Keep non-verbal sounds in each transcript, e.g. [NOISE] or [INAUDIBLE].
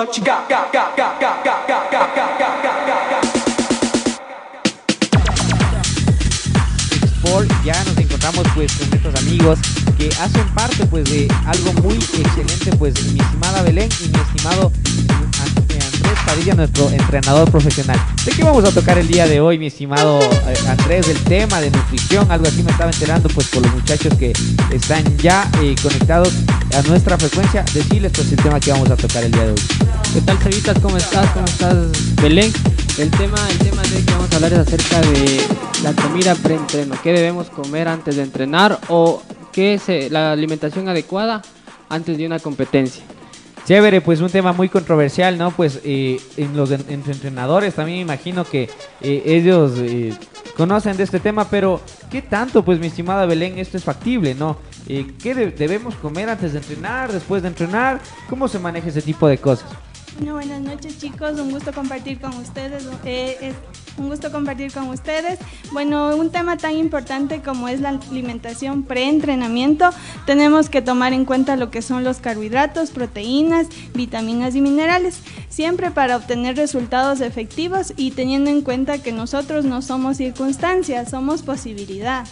What you ya nos encontramos pues con nuestros amigos que hacen parte pues de algo muy excelente pues mi estimada Belén y mi estimado Padilla, nuestro entrenador profesional. ¿De qué vamos a tocar el día de hoy, mi estimado eh, Andrés? Del tema de nutrición, algo así me estaba enterando pues por los muchachos que están ya eh, conectados a nuestra frecuencia. Decirles pues el tema que vamos a tocar el día de hoy. ¿Qué tal, Cevitas? ¿Cómo estás? ¿Cómo estás, Belén? El tema, el tema de que vamos a hablar es acerca de la comida preentreno. ¿Qué debemos comer antes de entrenar o qué es eh, la alimentación adecuada antes de una competencia? Chévere, pues un tema muy controversial, ¿no? Pues eh, en los en- entre entrenadores también me imagino que eh, ellos eh, conocen de este tema, pero ¿qué tanto, pues mi estimada Belén, esto es factible, ¿no? Eh, ¿Qué de- debemos comer antes de entrenar, después de entrenar? ¿Cómo se maneja ese tipo de cosas? Bueno, buenas noches chicos, un gusto compartir con ustedes. eh, es un gusto compartir con ustedes. Bueno, un tema tan importante como es la alimentación pre-entrenamiento, tenemos que tomar en cuenta lo que son los carbohidratos, proteínas, vitaminas y minerales, siempre para obtener resultados efectivos y teniendo en cuenta que nosotros no somos circunstancias, somos posibilidad.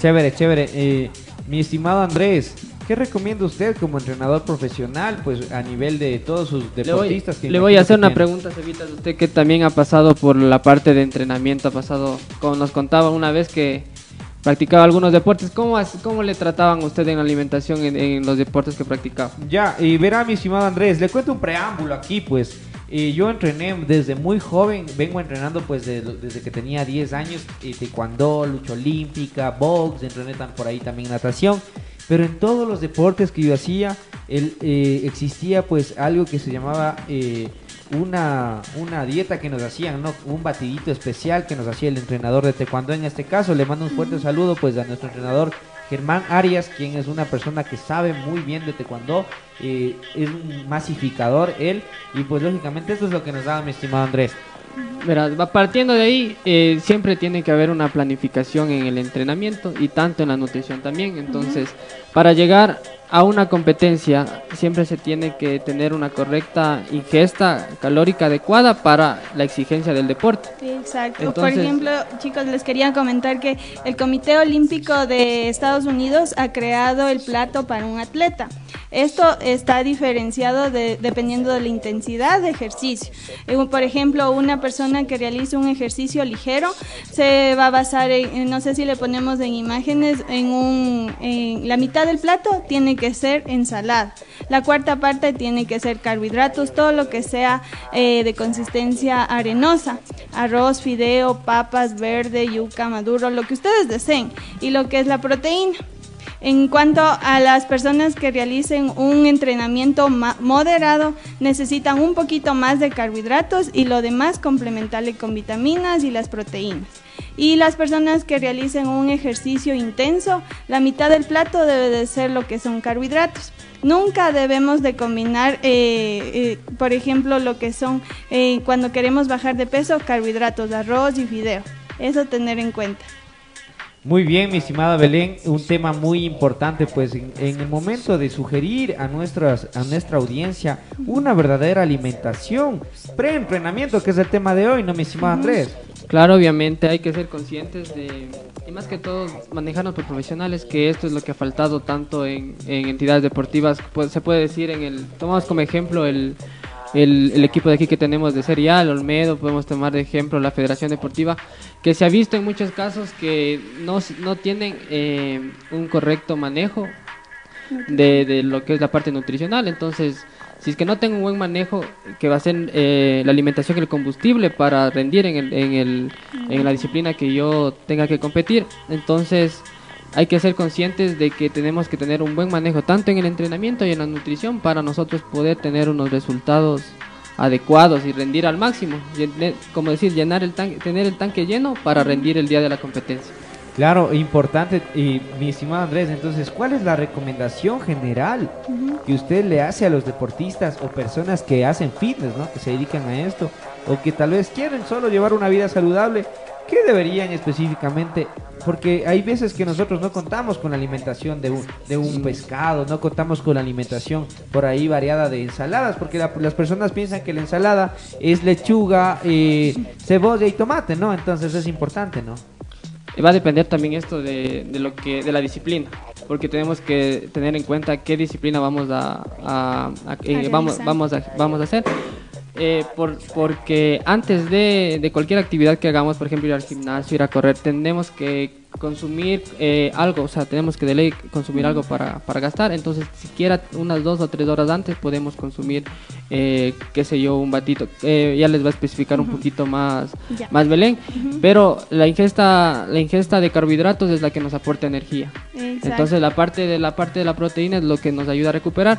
Chévere, chévere. Eh, mi estimado Andrés, ¿qué recomienda usted como entrenador profesional, pues a nivel de todos sus Le voy, deportistas? que le voy a hacer una pregunta, Cevitas. Usted que también ha pasado por la parte de entrenamiento, ha pasado, como nos contaba una vez que practicaba algunos deportes, ¿cómo, cómo le trataban a usted en la alimentación en, en los deportes que practicaba? Ya, y verá mi estimado Andrés, le cuento un preámbulo aquí, pues. eh, yo entrené desde muy joven, vengo entrenando pues de- desde que tenía 10 años, eh, taekwondo, lucha olímpica, box, entrené tan por ahí también natación, pero en todos los deportes que yo hacía, el, eh, existía pues algo que se llamaba eh, una, una dieta que nos hacían, ¿no? Un batidito especial que nos hacía el entrenador de taekwondo en este caso, le mando un fuerte saludo pues a nuestro entrenador Germán Arias, quien es una persona que sabe muy bien de taekwondo, eh, es un masificador él, y pues lógicamente eso es lo que nos daba mi estimado Andrés. Verás, va partiendo de ahí, eh, siempre tiene que haber una planificación en el entrenamiento y tanto en la nutrición también. Entonces, para llegar a una competencia, siempre se tiene que tener una correcta ingesta calórica adecuada para la exigencia del deporte. Exacto. Por ejemplo, chicos, les quería comentar que el Comité Olímpico de Estados Unidos ha creado el plato para un atleta. Esto está diferenciado de- dependiendo de la intensidad de ejercicio. Eh, Por ejemplo, una persona que realiza un ejercicio ligero se va a basar en, en- no sé si le ponemos en imágenes, en un, en la mitad del plato tiene que ser ensalada. La cuarta parte tiene que ser carbohidratos, todo lo que sea eh, de consistencia arenosa. Arroz, fideo, papas, verde, yuca, maduro, lo que ustedes deseen. Y lo que es la proteína. En cuanto a las personas que realicen un entrenamiento moderado, necesitan un poquito más de carbohidratos y lo demás complementarle con vitaminas y las proteínas. Y las personas que realicen un ejercicio intenso, la mitad del plato debe de ser lo que son carbohidratos. Nunca debemos de combinar, eh, eh, por ejemplo, lo que son eh, cuando queremos bajar de peso, carbohidratos, arroz y fideo. Eso tener en cuenta. Muy bien, mi estimada Belén, un tema muy importante, pues en, en el momento de sugerir a, nuestras, a nuestra audiencia una verdadera alimentación, pre-entrenamiento, que es el tema de hoy, ¿no, mi estimado Andrés? Claro, obviamente hay que ser conscientes de, y más que todo manejarnos por profesionales, que esto es lo que ha faltado tanto en, en entidades deportivas. Pues, se puede decir en el, tomamos como ejemplo el, el, el equipo de aquí que tenemos de Serial, Olmedo, podemos tomar de ejemplo la Federación Deportiva, que se ha visto en muchos casos que no, no tienen eh, un correcto manejo de, de lo que es la parte nutricional. Entonces, si es que no tengo un buen manejo, que va a ser eh, la alimentación el combustible para rendir en, el, en, el, en la disciplina que yo tenga que competir, entonces hay que ser conscientes de que tenemos que tener un buen manejo tanto en el entrenamiento y en la nutrición para nosotros poder tener unos resultados adecuados y rendir al máximo, como decir, llenar el tanque, tener el tanque lleno para rendir el día de la competencia. Claro, importante, y mi estimado Andrés, entonces, ¿cuál es la recomendación general que usted le hace a los deportistas o personas que hacen fitness, ¿no? que se dedican a esto, o que tal vez quieren solo llevar una vida saludable? ¿qué deberían específicamente? Porque hay veces que nosotros no contamos con la alimentación de un, de un pescado, no contamos con la alimentación por ahí variada de ensaladas, porque la- las personas piensan que la ensalada es lechuga, eh, cebolla y tomate, ¿no? Entonces es importante, ¿no? Va a depender también esto de, de lo que de la disciplina, porque tenemos que tener en cuenta qué disciplina vamos a, a- a- eh, A vamos vamos a, vamos a hacer. Eh, por, porque antes de, de cualquier actividad que hagamos, por ejemplo ir al gimnasio, ir a correr, tenemos que consumir eh, algo, o sea, tenemos que de ley consumir algo para, para gastar, entonces siquiera unas dos o tres horas antes podemos consumir, eh, qué sé yo, un batito, Eh, ya les va a especificar un poquito más, más Belén, pero la ingesta, la ingesta de carbohidratos es la que nos aporta energía. Exacto. Entonces la parte de la parte de la proteína es lo que nos ayuda a recuperar.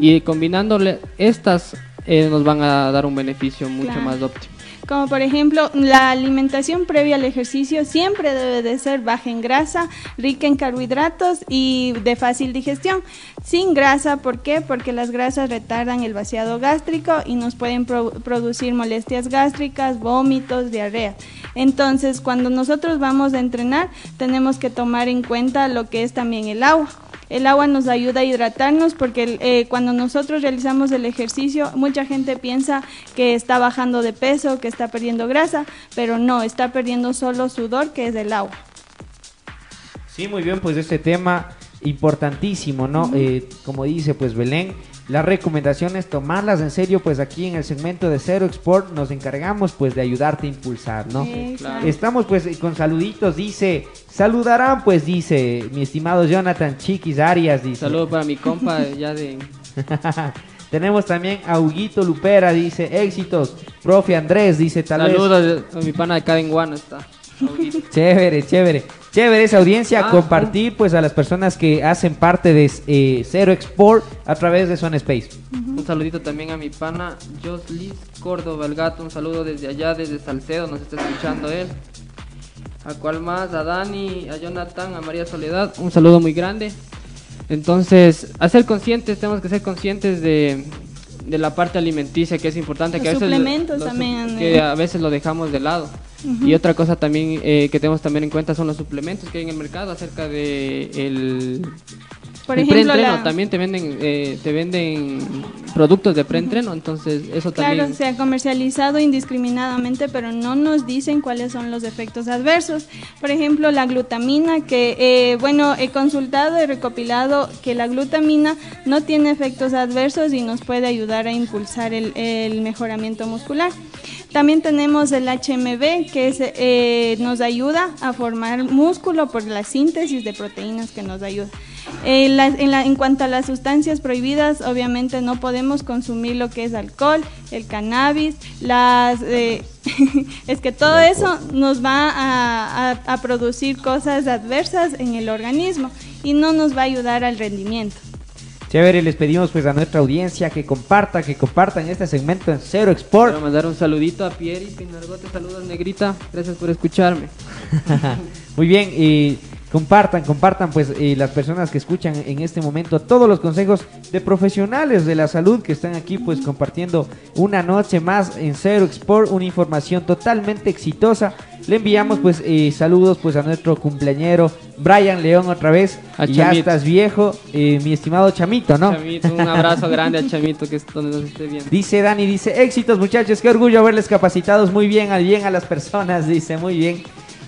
Y combinándole estas eh, nos van a dar un beneficio mucho Claro. más óptimo. Como por ejemplo, la alimentación previa al ejercicio siempre debe de ser baja en grasa, rica en carbohidratos y de fácil digestión. Sin grasa, ¿por qué? Porque las grasas retardan el vaciado gástrico y nos pueden pro- producir molestias gástricas, vómitos, diarrea. Entonces, cuando nosotros vamos a entrenar, tenemos que tomar en cuenta lo que es también el agua. El agua nos ayuda a hidratarnos porque eh, cuando nosotros realizamos el ejercicio, mucha gente piensa que está bajando de peso, que está perdiendo grasa, pero no, está perdiendo solo sudor, que es el agua. Sí, muy bien, pues este tema importantísimo, ¿no? Eh, como dice pues Belén, la recomendación es tomarlas en serio, pues aquí en el segmento de Cero Export nos encargamos pues de ayudarte a impulsar, ¿no? Exacto. Estamos pues con saluditos, dice, saludarán pues dice mi estimado Jonathan Chiquis Arias, dice. Saludo para mi compa ya de [LAUGHS] Tenemos también a Huguito Lupera, dice, éxitos. Profe Andrés, dice, tal vez. saludos a mi pana de acá en Guano está. Auguito. [LAUGHS] Chévere, chévere. Chévere esa audiencia, Ah, compartir pues a las personas que hacen parte de eh, Cero Export a través de Zone Space. Un saludito también a mi pana Joslis Córdoba el gato, un saludo desde allá, desde Salcedo, nos está escuchando él. A cual más, a Dani, a Jonathan, a María Soledad, un saludo muy grande. Entonces, a ser conscientes, tenemos que ser conscientes de, de la parte alimenticia que es importante. Los que a veces suplementos los- también, Que eh. a veces lo dejamos de lado. Y otra cosa también eh, que tenemos también en cuenta son los suplementos que hay en el mercado acerca de el Por el ejemplo, preentreno la- también te venden eh, te venden productos de preentreno, entonces eso Claro, también se ha comercializado indiscriminadamente, pero no nos dicen cuáles son los efectos adversos. Por ejemplo, la glutamina, que, eh, bueno, he consultado y recopilado que la glutamina no tiene efectos adversos y nos puede ayudar a impulsar el, el mejoramiento muscular. También tenemos el HMB, que es, eh, nos ayuda a formar músculo por la síntesis de proteínas que nos ayuda. Eh, la- en, la- en cuanto a las sustancias prohibidas, obviamente no podemos consumir lo que es alcohol, el cannabis, las... eh, [LAUGHS] es que todo eso nos va a, a- a producir cosas adversas en el organismo y no nos va a ayudar al rendimiento. Chévere, les pedimos pues a nuestra audiencia que comparta, que compartan este segmento en Cero Export. Quiero mandar un saludito a Pieri Pinargote, saludos negrita, gracias por escucharme. [LAUGHS] Muy bien, y compartan, compartan pues eh, las personas que escuchan en este momento todos los consejos de profesionales de la salud que están aquí pues compartiendo una noche más en Cero Export, una información totalmente exitosa. Le enviamos pues eh, saludos pues a nuestro cumpleañero Brian León otra vez. A ya Chamito. estás viejo, eh, mi estimado Chamito, ¿no? Chamito, un abrazo grande a Chamito que es donde nos esté viendo. Dice Dani, dice, éxitos muchachos, qué orgullo verles capacitados muy bien, al bien a las personas, [LAUGHS] dice, muy bien.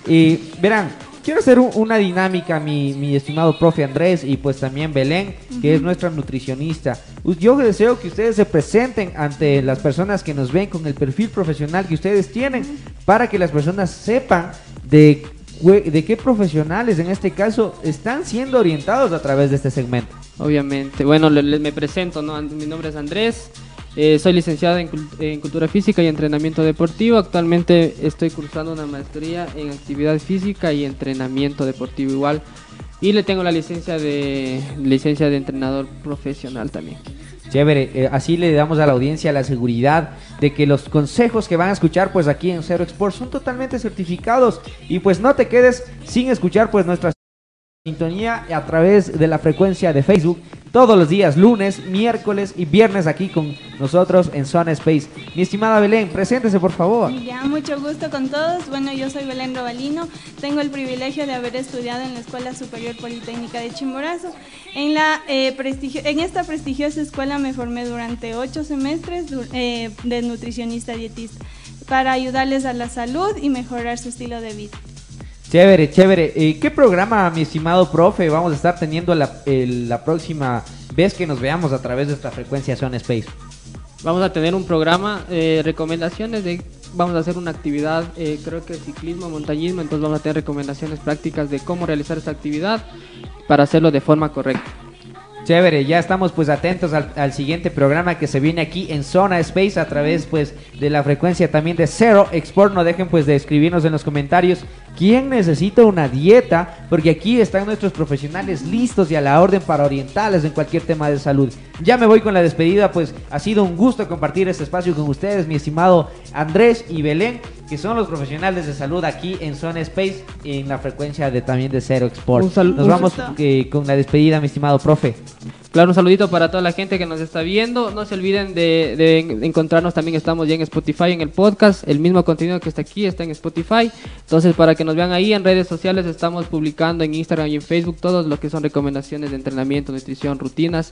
Y verán, quiero hacer un- una dinámica, mi, mi estimado profe Andrés y pues también Belén, que es nuestra nutricionista. Yo deseo que ustedes se presenten ante las personas que nos ven con el perfil profesional que ustedes tienen, para que las personas sepan de, de qué profesionales en este caso están siendo orientados a través de este segmento. Obviamente. Bueno, le- le- me presento, ¿no? Mi nombre es Andrés. Eh, soy licenciado en, en Cultura Física y Entrenamiento Deportivo. Actualmente estoy cursando una maestría en Actividad Física y Entrenamiento Deportivo igual. Y le tengo la licencia de licencia de entrenador profesional también. Chévere, eh, así le damos a la audiencia la seguridad de que los consejos que van a escuchar pues aquí en Cero Export son totalmente certificados y pues no te quedes sin escuchar pues nuestras sintonía a través de la frecuencia de Facebook todos los días, lunes, miércoles y viernes aquí con nosotros en Zona Space. Mi estimada Belén, preséntese por favor. Ya, mucho gusto con todos. Bueno, yo soy Belén Robalino. Tengo el privilegio de haber estudiado en la Escuela Superior Politécnica de Chimborazo. En, la, eh, prestigio en esta prestigiosa escuela me formé durante ocho semestres eh, de nutricionista dietista para ayudarles a la salud y mejorar su estilo de vida. Chévere, chévere. Eh, ¿Qué programa, mi estimado profe, vamos a estar teniendo la, próxima vez que nos veamos a través de esta frecuencia Zone Space? Vamos a tener un programa, eh, recomendaciones de, vamos a hacer una actividad, eh, creo que ciclismo, montañismo, entonces vamos a tener recomendaciones prácticas de cómo realizar esta actividad para hacerlo de forma correcta. Chévere, ya estamos pues atentos al, siguiente programa que se viene aquí en Zona Space a través pues de la frecuencia también de Zero Export. No dejen pues de escribirnos en los comentarios quién necesita una dieta, porque aquí están nuestros profesionales listos y a la orden para orientarles en cualquier tema de salud. Ya me voy con la despedida, pues ha sido un gusto compartir este espacio con ustedes, mi estimado Andrés y Belén, que son los profesionales de salud aquí en Zona Space en la frecuencia de también de Zero Export. Un Nos un vamos eh, con la despedida, mi estimado profe. Claro, un saludito para toda la gente que nos está viendo. No se olviden de, de en- encontrarnos también, estamos ya en Spotify, en el podcast. El mismo contenido que está aquí está en Spotify. Entonces, para que nos vean ahí en redes sociales, estamos publicando en Instagram y en Facebook todo lo que son recomendaciones de entrenamiento, nutrición, rutinas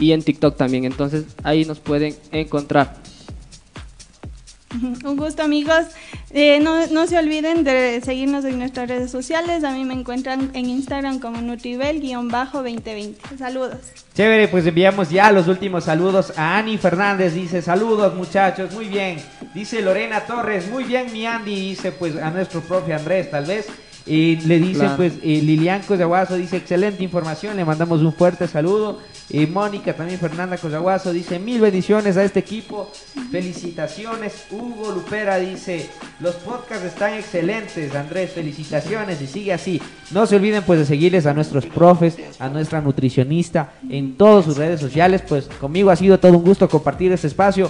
y- en TikTok también. Entonces, ahí nos pueden encontrar. [LAUGHS] Un gusto amigos. Eh, no, no se olviden de seguirnos en nuestras redes sociales. A mí me encuentran en Instagram como Nutribel-2020. Saludos. Chévere, pues enviamos ya los últimos saludos a Ani Fernández, dice saludos muchachos, muy bien. Dice Lorena Torres, muy bien mi Andy, dice pues a nuestro profe Andrés tal vez. Y le dice Claro. pues eh, Lilian Cosaguazo, dice excelente información, le mandamos un fuerte saludo. Y Mónica también Fernanda Cosaguazo dice mil bendiciones a este equipo, felicitaciones. Hugo Lupera dice los podcasts están excelentes, Andrés, felicitaciones y sigue así. No se olviden pues de seguirles a nuestros profes, a nuestra nutricionista en todas sus redes sociales. Pues conmigo ha sido todo un gusto compartir este espacio.